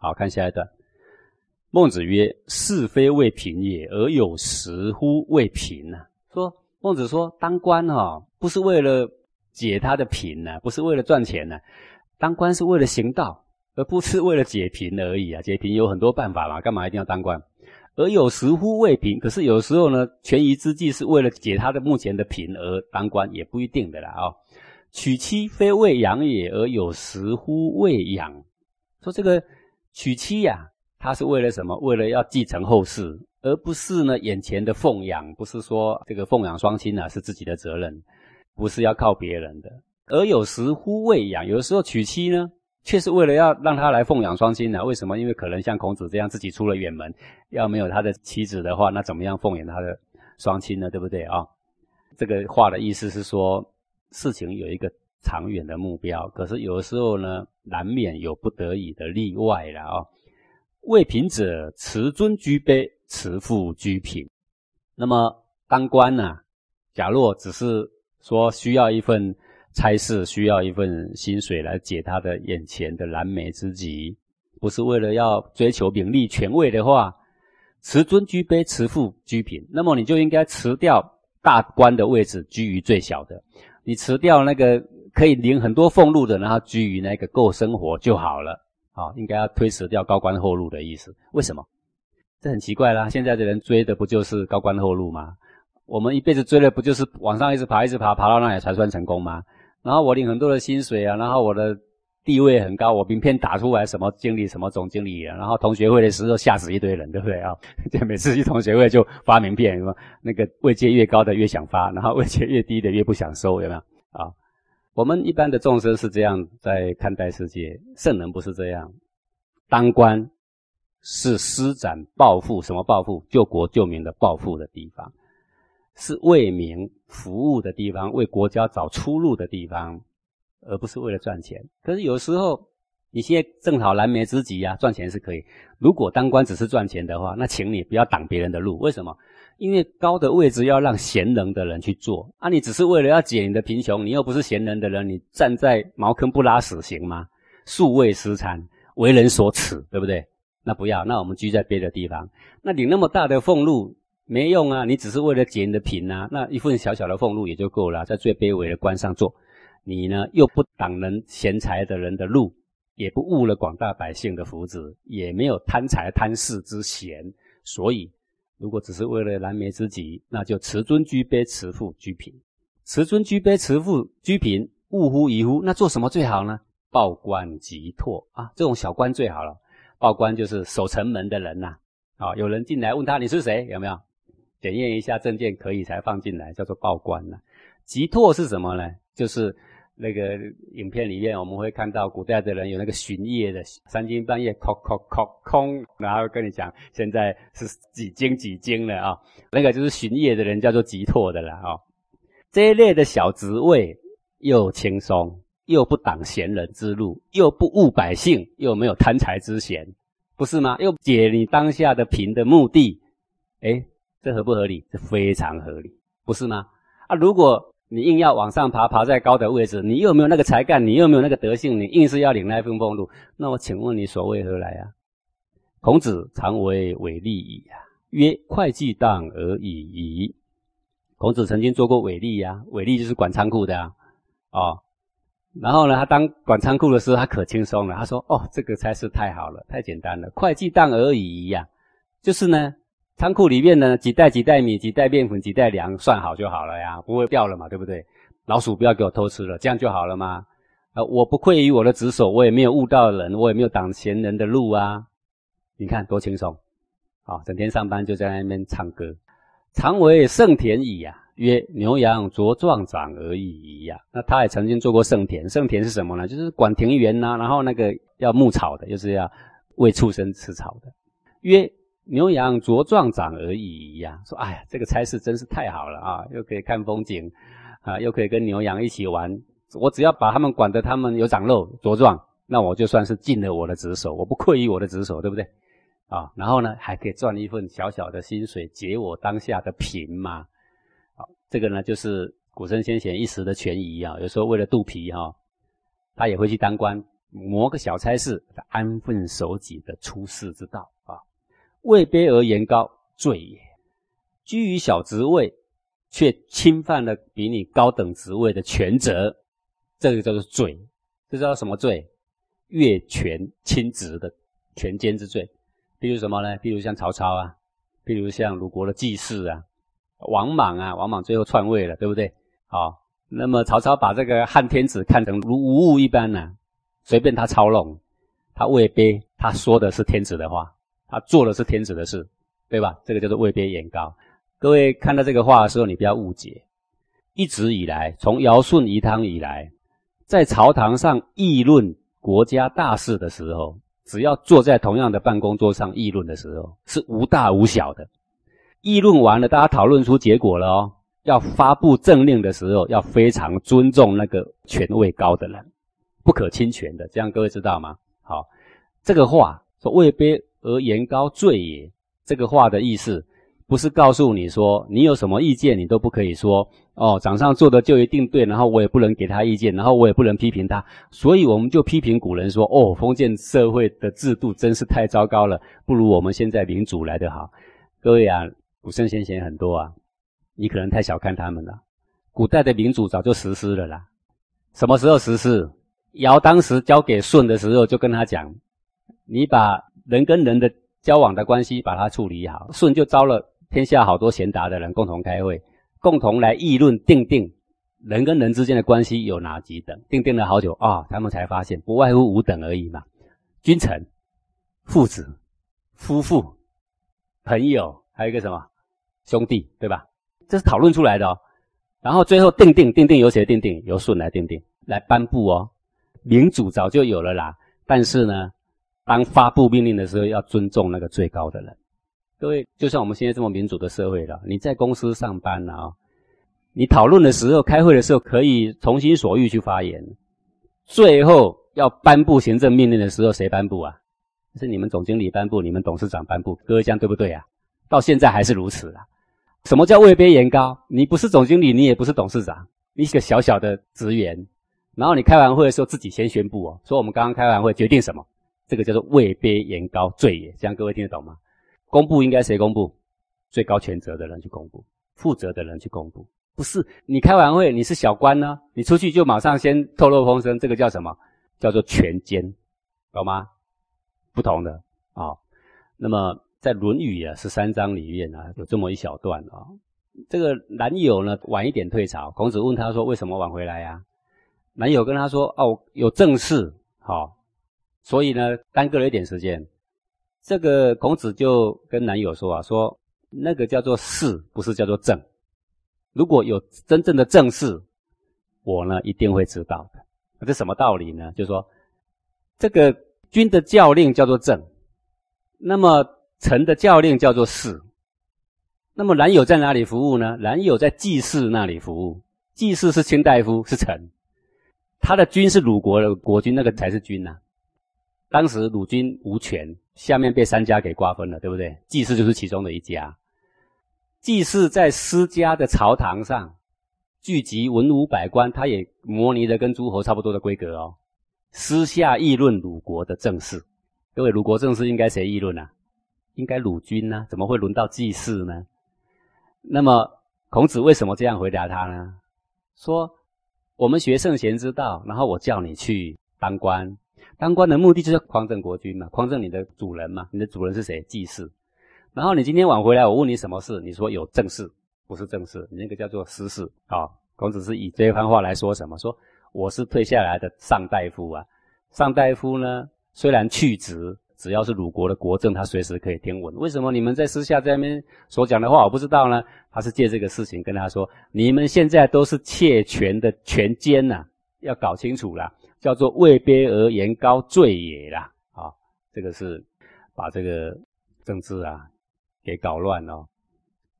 好看下一段。孟子曰：“是非为贫也，而有时乎为贫呢？”说孟子说，当官哈，不是为了解他的贫呢，不是为了赚钱呢，当官是为了行道，而不是为了解贫而已啊。解贫有很多办法嘛，干嘛一定要当官？而有时乎为贫，可是有时候呢，权宜之计是为了解他的目前的贫而当官，也不一定的啦啊。娶妻非为养也，而有时乎为养。说这个娶妻呀。他是为了什么？为了要继承后世，而不是呢眼前的奉养。不是说这个奉养双亲啊是自己的责任，不是要靠别人的。而有时乎喂养，有时候娶妻呢，却是为了要让他来奉养双亲呢？为什么？因为可能像孔子这样自己出了远门，要没有他的妻子的话，那怎么样奉养他的双亲呢？对不对啊？这个话的意思是说，事情有一个长远的目标，可是有的时候呢，难免有不得已的例外了啊。为贫者，持尊居卑，持富居贫。那么当官呢？假若只是说需要一份差事，需要一份薪水来解他的眼前的燃眉之急，不是为了要追求名利权位的话，持尊居卑，持富居贫。那么你就应该辞掉大官的位置，居于最小的。你辞掉那个可以领很多俸禄的，然后居于那个够生活就好了。啊，应该要推辞掉高官厚禄的意思？为什么？这很奇怪啦！现在的人追的不就是高官厚禄吗？我们一辈子追的不就是往上一直爬，一直爬，爬到那里才算成功吗？然后我领很多的薪水啊，然后我的地位很高，我名片打出来什么经理、什么总经理，然后同学会的时候吓死一堆人，对不对啊？就每次去同学会就发名片，什么那个位阶越高的越想发，然后位阶越低的越不想收，有没有啊？我们一般的众生是这样在看待世界，圣人不是这样。当官是施展抱负，什么抱负？救国救民的抱负的地方，是为民服务的地方，为国家找出路的地方，而不是为了赚钱。可是有时候你现在正好燃眉之急呀，赚钱是可以。如果当官只是赚钱的话，那请你不要挡别人的路。为什么？因为高的位置要让贤能的人去做啊！你只是为了要解你的贫穷，你又不是贤能的人，你站在茅坑不拉屎行吗？素位失餐，为人所耻，对不对？那不要，那我们居在别的地方。那你那么大的俸禄没用啊！你只是为了解你的贫啊！那一份小小的俸禄也就够了，在最卑微的官上做，你呢又不挡人贤才的人的路，也不误了广大百姓的福祉，也没有贪财贪势之嫌，所以。如果只是为了燃眉之急，那就持尊居卑，持富居贫。持尊居卑，持富居贫，勿乎疑乎？那做什么最好呢？报官即拓啊，这种小官最好了。报官就是守城门的人呐。啊，有人进来问他你是谁，有没有？检验一下证件可以才放进来，叫做报官呐。即拓是什么呢？就是。那个影片里面，我们会看到古代的人有那个巡夜的，三更半夜，叩叩叩空，然后跟你讲现在是几经几经了啊？那个就是巡夜的人，叫做急拓的了啊。这一类的小职位又轻松，又不挡闲人之路，又不误百姓，又没有贪财之嫌，不是吗？又解你当下的贫的目的，哎，这合不合理？这非常合理，不是吗？啊，如果。你硬要往上爬，爬在高的位置，你又没有那个才干，你又没有那个德性，你硬是要领那份俸禄，那我请问你所为何来啊？孔子常为伪利矣啊，曰：会计当而已矣。孔子曾经做过伪利呀，伪利就是管仓库的啊，哦，然后呢，他当管仓库的时候，他可轻松了，他说：哦，这个差事太好了，太简单了，会计当而已呀，就是呢。仓库里面呢，几袋几袋米，几袋面粉，几袋粮，算好就好了呀，不会掉了嘛，对不对？老鼠不要给我偷吃了，这样就好了吗？啊，我不愧于我的职守，我也没有误导人，我也没有挡闲人的路啊。你看多轻松，啊，整天上班就在那边唱歌。常为圣田矣呀，曰牛羊茁壮长而已呀。那他也曾经做过圣田，圣田是什么呢？就是管庭园呐，然后那个要牧草的，就是要喂畜生吃草的。曰牛羊茁壮长而已呀，说哎呀，这个差事真是太好了啊，又可以看风景，啊，又可以跟牛羊一起玩。我只要把他们管得他们有长肉茁壮，那我就算是尽了我的职守，我不愧于我的职守，对不对？啊，然后呢，还可以赚一份小小的薪水，解我当下的贫嘛。好，这个呢，就是古圣先贤一时的权宜啊，有时候为了肚皮哈，他也会去当官，谋个小差事，安分守己的出世之道啊。位卑而言高，罪也。居于小职位，却侵犯了比你高等职位的权责，这个叫做罪。这叫什么罪？越权侵职的权奸之罪。比如什么呢？比如像曹操啊，比如像鲁国的季氏啊，王莽啊，王莽最后篡位了，对不对？好，那么曹操把这个汉天子看成如无物一般呢，随便他操弄，他位卑，他说的是天子的话，他做的是天子的事，对吧？这个叫做位卑言高。各位看到这个话的时候，你不要误解。一直以来，从尧舜禹汤以来，在朝堂上议论国家大事的时候。只要坐在同样的办公桌上议论的时候，是无大无小的。议论完了，大家讨论出结果了哦。要发布政令的时候，要非常尊重那个权位高的人，不可侵权的。这样各位知道吗？好，这个话说“位卑而言高，罪也”。这个话的意思。不是告诉你说你有什么意见，你都不可以说哦。掌上做的就一定对，然后我也不能给他意见，然后我也不能批评他。所以我们就批评古人说哦，封建社会的制度真是太糟糕了，不如我们现在民主来得好。各位啊，古圣先贤很多啊，你可能太小看他们了。古代的民主早就实施了啦。什么时候实施？尧当时交给舜的时候，就跟他讲，你把人跟人的交往的关系把它处理好。舜就招了。天下好多贤达的人共同开会，共同来议论定定人跟人之间的关系有哪几等？定定了好久啊，他们才发现不外乎五等而已嘛：君臣、父子、夫妇、朋友，还有一个什么兄弟，对吧？这是讨论出来的哦。然后最后定定定定由谁定定？由舜来定定，来颁布哦。民主早就有了啦，但是呢，当发布命令的时候，要尊重那个最高的人。各位，就像我们现在这么民主的社会了，你在公司上班了啊，你讨论的时候、开会的时候可以从心所欲去发言，最后要颁布行政命令的时候，谁颁布啊？是你们总经理颁布，你们董事长颁布。各位这样对不对啊？到现在还是如此啊。什么叫位卑言高？你不是总经理，你也不是董事长，你是个小小的职员，然后你开完会的时候自己先宣布哦，说我们刚刚开完会决定什么，这个叫做位卑言高罪也。这样各位听得懂吗？公布应该谁公布？最高权责的人去公布，负责的人去公布。不是你开完会，你是小官呢，你出去就马上先透露风声，这个叫什么？叫做权奸，懂吗？不同的啊。那么在《论语》啊十三章里面啊，有这么一小段啊。这个男友呢晚一点退朝，孔子问他说：“为什么晚回来呀？”男友跟他说：“哦，有正事，好，所以呢耽搁了一点时间。”这个孔子就跟男友说啊，说那个叫做事，不是叫做政。如果有真正的正事，我呢一定会知道的。这什么道理呢？就是说，这个君的教令叫做政，那么臣的教令叫做事。那么男友在哪里服务呢？男友在季氏那里服务。季氏是卿大夫，是臣。他的君是鲁国的国君，那个才是君呐。当时鲁军无权。下面被三家给瓜分了，对不对？季氏就是其中的一家。季氏在私家的朝堂上聚集文武百官，他也模拟的跟诸侯差不多的规格哦。私下议论鲁国的政事。各位，鲁国政事应该谁议论啊？应该鲁君呢？怎么会轮到季氏呢？那么孔子为什么这样回答他呢？说我们学圣贤之道，然后我叫你去当官。当官的目的就是匡正国君嘛，匡正你的主人嘛。你的主人是谁？祭祀。然后你今天晚回来，我问你什么事，你说有正事，不是正事，你那个叫做私事啊。孔子是以这番话来说什么？说我是退下来的上大夫啊。上大夫呢，虽然去职，只要是鲁国的国政，他随时可以听闻。为什么你们在私下在那边所讲的话，我不知道呢？他是借这个事情跟他说，你们现在都是窃权的权奸呐，要搞清楚了。叫做位卑而言高，罪也啦！啊，这个是把这个政治啊给搞乱了。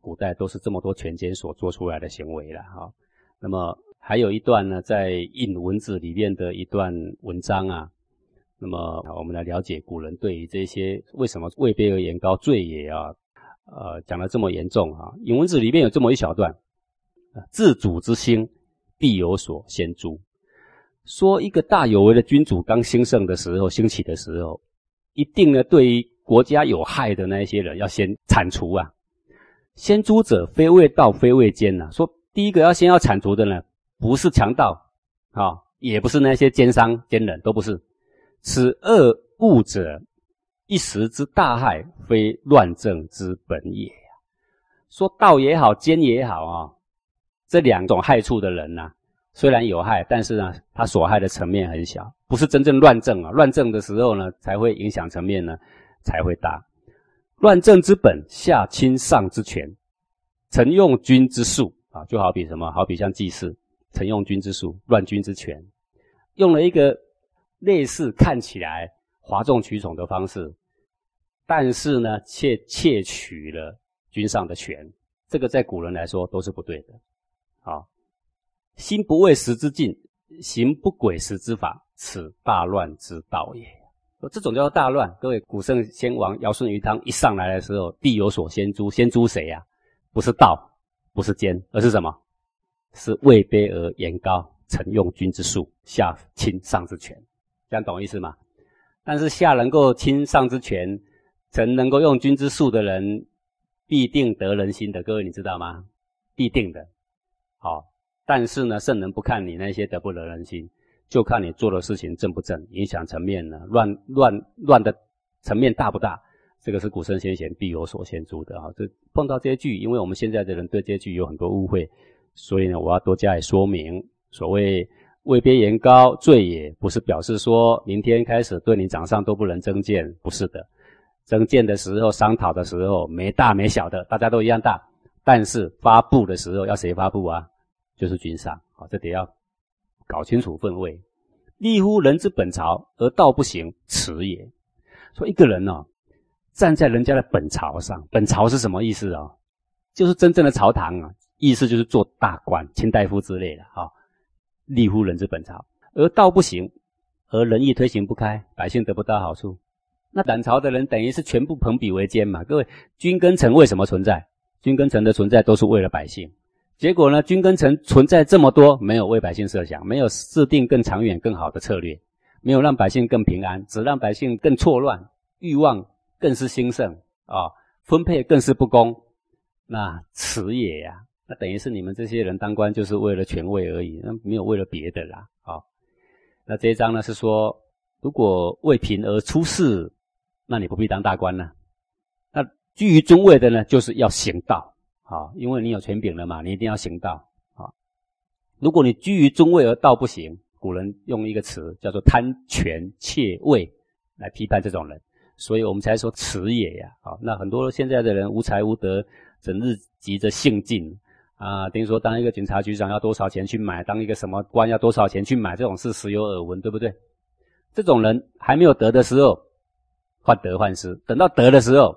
古代都是这么多权奸所做出来的行为了。哈，那么还有一段呢，在印文字里面的一段文章啊。那么我们来了解古人对于这些为什么位卑而言高，罪也啊，呃，讲的这么严重啊。引文字里面有这么一小段：自主之心，必有所先诛。说一个大有为的君主刚兴盛的时候、兴起的时候，一定呢对于国家有害的那一些人要先铲除啊。先诛者非为盗非为奸呐。说第一个要先要铲除的呢，不是强盗啊，也不是那些奸商奸人，都不是。此恶物者，一时之大害，非乱政之本也呀。说道也好，奸也好啊。这两种害处的人呢，虽然有害，但是呢，它所害的层面很小，不是真正乱政啊。乱政的时候呢，才会影响层面呢，才会大。乱政之本，下侵上之权，臣用君之术啊，就好比什么？好比像祭祀，臣用君之术，乱君之权，用了一个类似看起来哗众取宠的方式，但是呢，却窃取了君上的权。这个在古人来说都是不对的。啊，心不畏时之境，行不轨时之法，此大乱之道也。这种叫做大乱。各位，古圣先王尧舜禹汤一上来的时候，必有所先诛。先诛谁呀？不是道，不是奸，而是什么？是位卑而言高，臣用君之术，下亲上之权。这样懂意思吗？但是下能够亲上之权，臣能够用君之术的人，必定得人心的。各位，你知道吗？必定的。好，但是呢，圣人不看你那些得不得人心，就看你做的事情正不正，影响层面呢，乱乱乱的层面大不大？这个是古圣先贤必有所先诛的啊。这碰到这些句，因为我们现在的人对这些句有很多误会，所以呢，我要多加以说明。所谓位卑言高，罪也不是表示说明天开始对你掌上都不能增见，不是的。增见的时候，商讨的时候，没大没小的，大家都一样大。但是发布的时候要谁发布啊？就是君上，好，这得要搞清楚分位。立乎人之本朝而道不行，耻也。说一个人呢，站在人家的本朝上，本朝是什么意思啊？就是真正的朝堂啊，意思就是做大官、卿大夫之类的啊。立乎人之本朝而道不行，而仁义推行不开，百姓得不到好处。那胆朝的人等于是全部朋比为奸嘛？各位，君跟臣为什么存在？君跟臣的存在都是为了百姓。结果呢？君跟臣存在这么多，没有为百姓设想，没有制定更长远、更好的策略，没有让百姓更平安，只让百姓更错乱，欲望更是兴盛啊，分配更是不公。那此也呀！那等于是你们这些人当官就是为了权位而已，那没有为了别的啦。好，那这一章呢是说，如果为贫而出世，那你不必当大官了。那居于中位的呢，就是要行道。啊，因为你有权柄了嘛，你一定要行道啊。如果你居于中位而道不行，古人用一个词叫做贪权窃位来批判这种人，所以我们才说耻也呀。啊，那很多现在的人无才无德，整日急着性进啊，等于说当一个警察局长要多少钱去买，当一个什么官要多少钱去买，这种事时有耳闻，对不对？这种人还没有得的时候患得患失，等到得的时候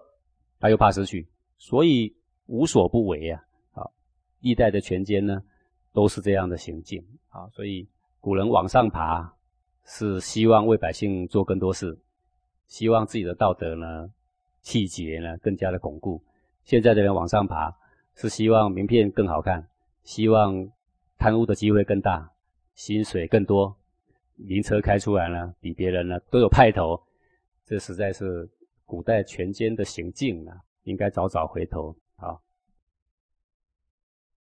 他又怕失去，所以。无所不为啊！好，历代的权奸呢，都是这样的行径啊。所以古人往上爬，是希望为百姓做更多事，希望自己的道德呢、气节呢更加的巩固。现在的人往上爬，是希望名片更好看，希望贪污的机会更大，薪水更多，名车开出来呢，比别人呢都有派头。这实在是古代权奸的行径啊，应该早早回头。好。